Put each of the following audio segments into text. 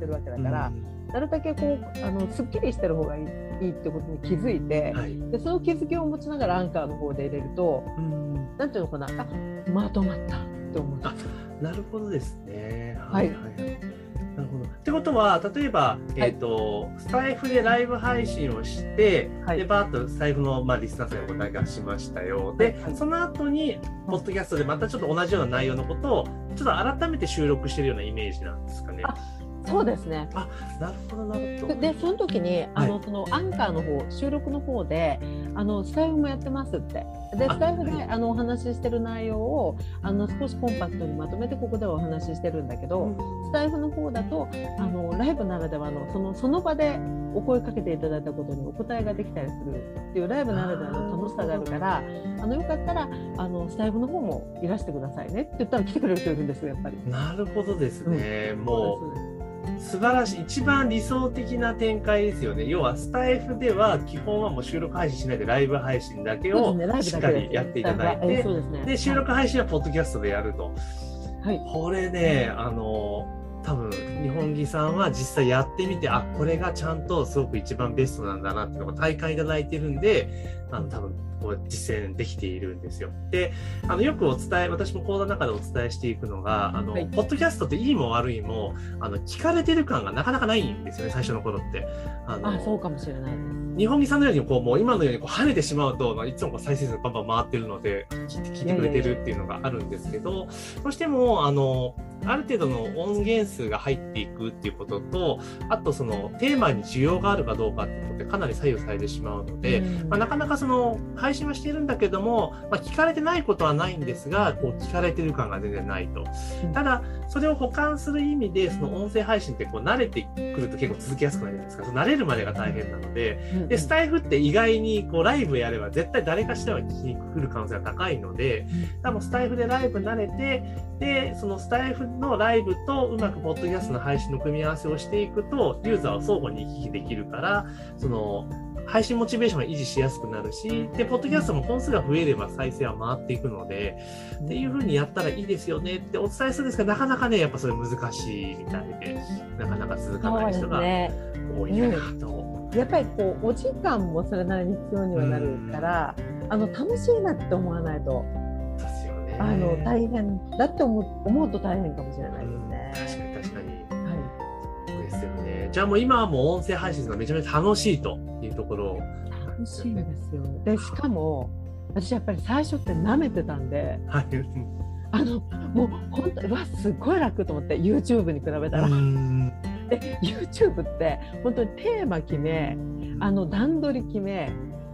てるわけだから、なるだけこうあのすっきりしてる方がいいいいってことに気づいて、はい、でその気づきを持ちながらアンカーの方で入れると、うん、なんていうのかなあまとまったって思う。なるほどですね。はい、はい、はいなるほど。ってことは例えば、えーと、はい、スタイフでライブ配信をして、はい、でバーッとスタイフの、まあ、リスナーさんにお答えしましたよ。で、はい、その後にポッドキャストでまたちょっと同じような内容のことをちょっと改めて収録してるようなイメージなんですかね。そうですね。あ、なるほどなるほど。でその時にあの、はい、そのアンカーの方収録の方であのスタイフもやってますって。でスタイフであのお話ししてる内容をあの少しコンパクトにまとめてここではお話ししてるんだけど、うん、スタイフの方だとあのライブならではのそのその場でお声かけていただいたことにお答えができたりするっていうライブならではの楽しさがあるからあのよかったらあのスタイフの方もいらしてくださいねって言ったら来てくれる人いるんですよやっぱり。なるほどですね、うん、もう素晴らしい。一番理想的な展開ですよね。要はスタイフでは基本はもう収録配信しないでライブ配信だけをしっかりやっていただいてで、収録配信はポッドキャストでやると、はい、これねあの日本木さんは実際やってみてあこれがちゃんとすごく一番ベストなんだなっていうのが体感いただいてるんであの多分こう実践できているんですよ。で、あのよくお伝え、私も講座の中でお伝えしていくのが、あの、はい、ポッドキャストっていいも悪いも、あの、聞かれてる感がなかなかないんですよね、最初の頃って。あのあそうかもしれない。日本木さんのようにこうもう今のようにこう跳ねてしまうと、まあ、いつもこう再生数バンバン回ってるので聞いて聞いてくれてるっていうのがあるんですけどどうしてもあのある程度の音源数が入っていくっていうこととあとそのテーマに需要があるかどうかっていうことでかなり左右されてしまうので、うん、まあ、なかなかその配信はしてるんだけども、まあ、聞かれてないことはないんですがこう聞かれてる感が全然ないと。ただそれを補完する意味でその音声配信ってこう慣れてくると結構続きやすくなるじゃないですか。慣れるまでが大変なので。でスタイフって意外にこうライブやれば絶対誰かしらは聞きに来る可能性が高いので多分スタイフでライブ慣れてでそのスタイフのライブとうまくポッドキャストの配信の組み合わせをしていくとユーザーは相互に行き来できるからその配信モチベーションが維持しやすくなるし、で、ポッドキャストも本数が増えれば再生は回っていくので、っていうふうにやったらいいですよねってお伝えするんですが、なかなかね、やっぱそれ難しいみたいで、なかなか続かない人が多いなと。やっぱりこうお時間もそれなりに必要にはなるから、あの楽しいなって思わないと、あの大変だって思う思うと大変かもしれないですね。確かに確かに。はい。そうですよね。じゃあもう今はもう音声配信がめちゃめちゃ楽しいと。いうところ、楽しいんですよ。でしかも私やっぱり最初って舐めてたんで、はい、あのもう本当うわすごい楽と思って YouTube に比べたら。で YouTube って本当にテーマ決めあの段取り決め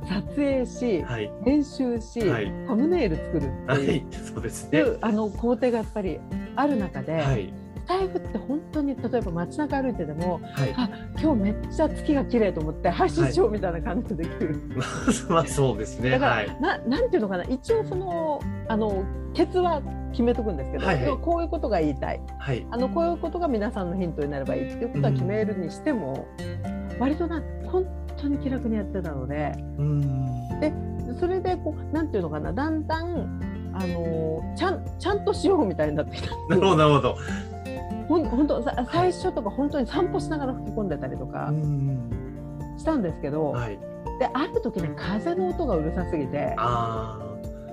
撮影し、はい、編集し、はい、サムネイル作るっていう,、はい、そうですね、あの工程がやっぱりある中で、はい。タイフって本当に例えば街中歩いてでも、はい、あ今日めっちゃ月が綺麗と思って配信しようみたいな感じでできる、はい、まあそうですね。だから、はい、ななんていうのかな一応そのあのケツは決めとくんですけど、はいはい、こういうことが言いたい、はい、あのこういうことが皆さんのヒントになればいいっていうことは決めるにしても、うん、割とな本当に気楽にやってたので、うん、でそれでこうなんていうのかな。だんだんあのちゃんちゃんとしようみたいになってきたなるほどなるほど。ほん本当最初とか本当に散歩しながら吹き込んでたりとかしたんですけど、はい、である時ね風の音がうるさすぎて。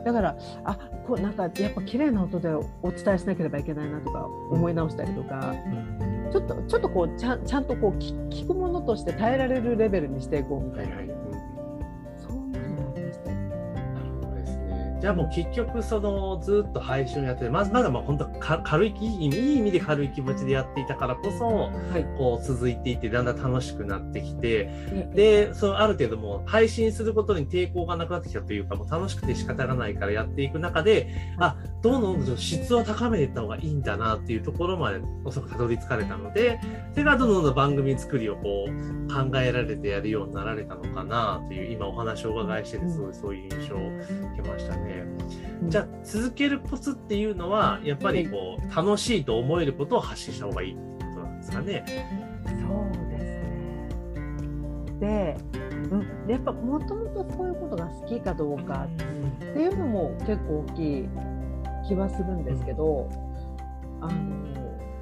だからあこうなんかやっぱ綺麗な音でお伝えしなければいけないなとか思い直したりとか、うん、ちょっとちょっとこうちゃんちゃんとこう聞くものとして耐えられるレベルにしていこうみたいな。はいはいじゃあもう結局そのずっと配信をやってまずまだまあ本当軽いいい意味で軽い気持ちでやっていたからこそ、はい、こう続いていってだんだん楽しくなってきて、でそのある程度もう配信することに抵抗がなくなってきたというかもう楽しくて仕方がないからやっていく中であどんどんどん質を高めていった方がいいんだなっていうところまでおそらくたどり着かれたのでそれがどんどんどん番組作りをこう考えられてやるようになられたのかなという今お話をお伺いしててすごいそういう印象を受けましたね。じゃあ続けるコツっていうのはやっぱりこう楽しいと思えることを発信した方がいいってことなんですかね。そうですね。で、うん、やっぱもともとそういうことが好きかどうかっていうのも結構大きい気はするんですけど、あの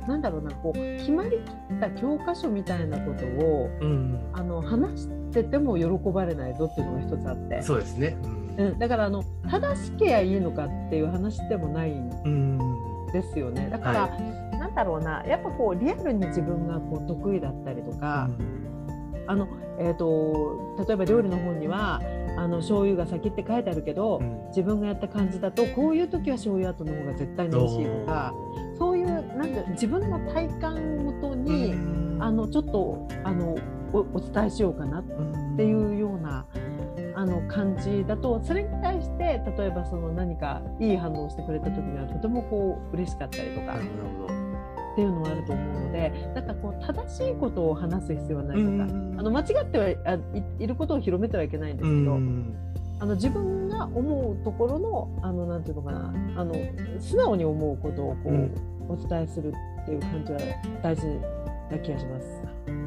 なんだろうなこう決まりきった教科書みたいなことを、うん、あの話してても喜ばれないぞっていうのが一つあって。そうですね、うん、うん、だからあの正しけやいいのかっていう話でもないんですよね。だから、はい、なんだろうな。やっぱこうリアルに自分がこう得意だったりとか、あのえーと、例えば料理の本にはあの醤油が先って書いてあるけど、うん、自分がやった感じだとこういう時は醤油後の方が絶対に美味しいとかそういうなんか自分の体感をもとに、あのちょっとあのおお伝えしようかなっていうような。あの感じだとそれに対して例えばその何かいい反応をしてくれた時にはとてもこう嬉しかったりとか。っていうのはあると思うのでなんかこう正しいことを話す必要はないとか、あの間違ってはいあいることを広めてはいけないんですけど、あの自分が思うところのあのなんていうのかなあの素直に思うことをこう、お伝えするっていう感じは大事な気がします。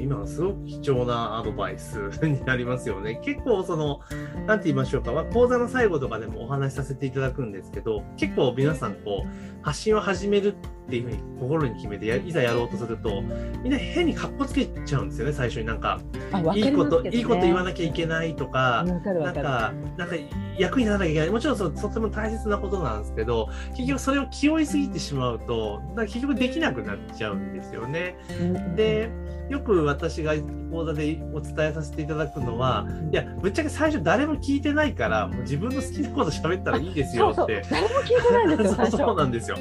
今はすごく貴重なアドバイスになりますよね。結構その、なんて言いましょうか、まあ、講座の最後とかでもお話しさせていただくんですけど、結構皆さんこう、発信を始めるっていうふうに心に決めてや、いざやろうとすると、みんな変にかっこつけちゃうんですよね、最初になんか、いいこと、いいこと言わなきゃいけないとか、なんか、なんか役にならなきゃいけない。もちろんそとても大切なことなんですけど、結局それを気負いすぎてしまうと、結局できなくなっちゃうんですよね。で、よく私が講座でお伝えさせていただくのは、いや、ぶっちゃけ最初誰も聞いてないから、もう自分の好きなこと喋ったらいいですよって。誰も聞いてないんですよ。そうなんですよ。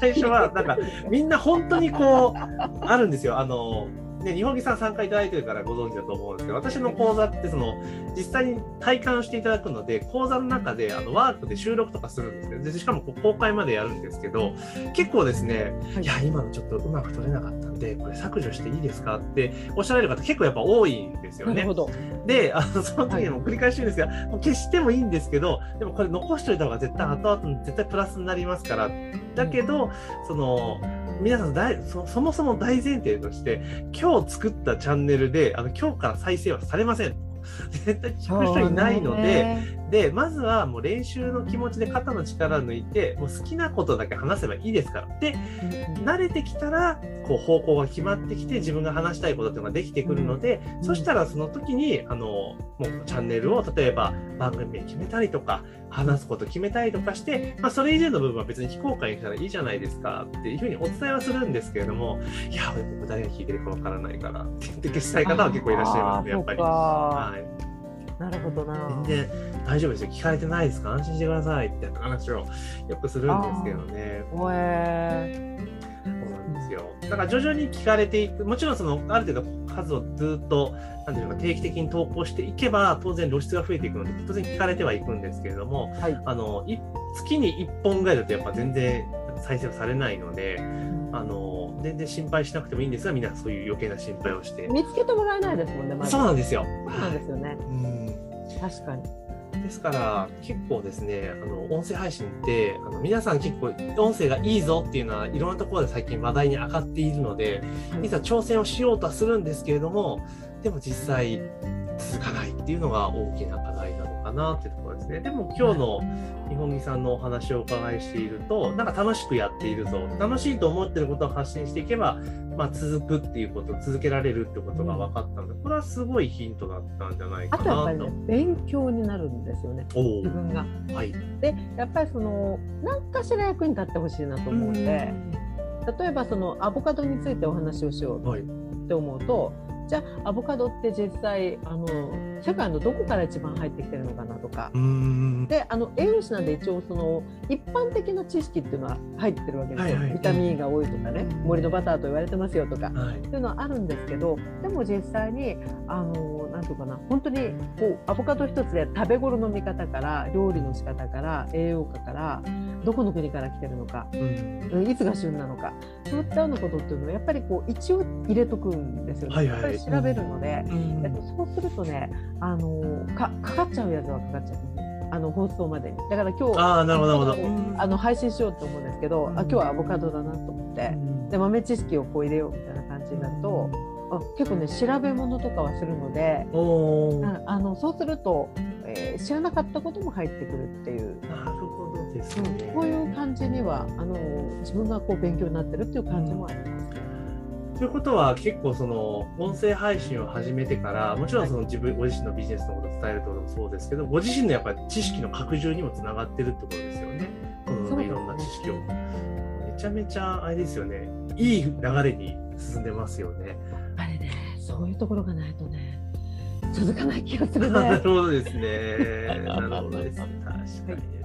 最初は、なんか、みんな本当にこう、あるんですよ。あの、ね、日本木さん参加いただいてるからご存知だと思うんですけど、私の講座ってその、実際に体感していただくので、講座の中であのワークで収録とかするんですけど、でしかも公開までやるんですけど、結構ですね、はい、いや、今のちょっとうまく撮れなかったんで、これ削除していいですかっておっしゃられる方結構やっぱ多いんですよね。で、あのその時にも繰り返し言うんですが、はい、消してもいいんですけど、でもこれ残しておいた方が絶対後々絶対プラスになりますから、だけど、その、皆さん大そそもそも大前提として今日作ったチャンネルであの今日から再生はされません。絶対聞く人いないので、で、まずはもう練習の気持ちで肩の力抜いて、もう好きなことだけ話せばいいですから。で、慣れてきたら、こう方向が決まってきて、自分が話したいことっていうのができてくるので、そしたらその時に、あの、もうチャンネルを例えば番組名決めたりとか、話すこと決めたりとかして、まあ、それ以前の部分は別に非公開にしたらいいじゃないですかっていうふうにお伝えはするんですけれども、いや、僕誰が聞いてるかわからないからって言って消したい方は結構いらっしゃいますね、やっぱり。はい。なるほどな。全然大丈夫ですよ。聞かれてないですか？安心してくださいって話をよくするんですけどね。おえそうなんですよ。だから徐々に聞かれていく、もちろんそのある程度数をずっとなんていうか定期的に投稿していけば当然露出が増えていくので当然聞かれてはいくんですけれども、はい、あの月に1本ぐらいだとやっぱ全然再生されないので。あの全然心配しなくてもいいんですがみんなそういう余計な心配をして見つけてもらえないですもんね、ま、そうなんですよそうなんですよね、うん、確かに。ですから結構ですねあの音声配信ってあの皆さん結構音声がいいぞっていうのはいろんなところで最近話題に上がっているのでいざ挑戦をしようとはするんですけれどもでも実際続かないっていうのが大きな課題なのかなっていうところですね。でも今日の日本木さんのお話をお伺いしていると、なんか楽しくやっているぞ、楽しいと思ってることを発信していけば、まあ、続くっていうこと、続けられるってことが分かったので、これはすごいヒントだったんじゃないかなと。あとやっぱりね、勉強になるんですよね、自分が。はい、で、やっぱりその、何かしら役に立ってほしいなと思うんで、例えばそのアボカドについてお話をしようって思うと、はいじゃあアボカドって実際あの世界のどこから一番入ってきてるのかなとか。であの栄養士なんで一応その一般的な知識っていうのは入ってるわけですよ、はいはい、ビタミン E が多いとかね森のバターと言われてますよとか、はい、っていうのはあるんですけどでも実際にあのなんていうかな本当にこうアボカド一つで食べ頃の見方から料理の仕方から栄養価からどこの国から来てるのか、うん、いつが旬なのかそういったようなことっていうのはやっぱりこう一応入れとくんですよね。はいはい。調べるので、うん、えっと、そうするとねあのかかかっちゃうやつはかかっちゃう。あの放送までに。だから今日あなるほどあの配信しようと思うんですけど、うん、あ今日はアボカドだなと思って、うん、で豆知識をこう入れようみたいな感じになると、あ結構ね調べ物とかはするのであのそうすると、えー、知らなかったことも入ってくるっていう。なるほどですね、うん、こういう感じにはあの自分がこう勉強になってるっていう感じもあります。ということは結構その音声配信を始めてからもちろんその自分ご自身のビジネスのことを伝えるってこともそうですけどご自身のやっぱり知識の拡充にもつながってるってことですよね。このいろんな知識を。めちゃめちゃあれですよねいい流れに進んでますよね。やっぱりねそういうところがないとね続かない気がするね。なるほどですね。なるほどですね。確かに。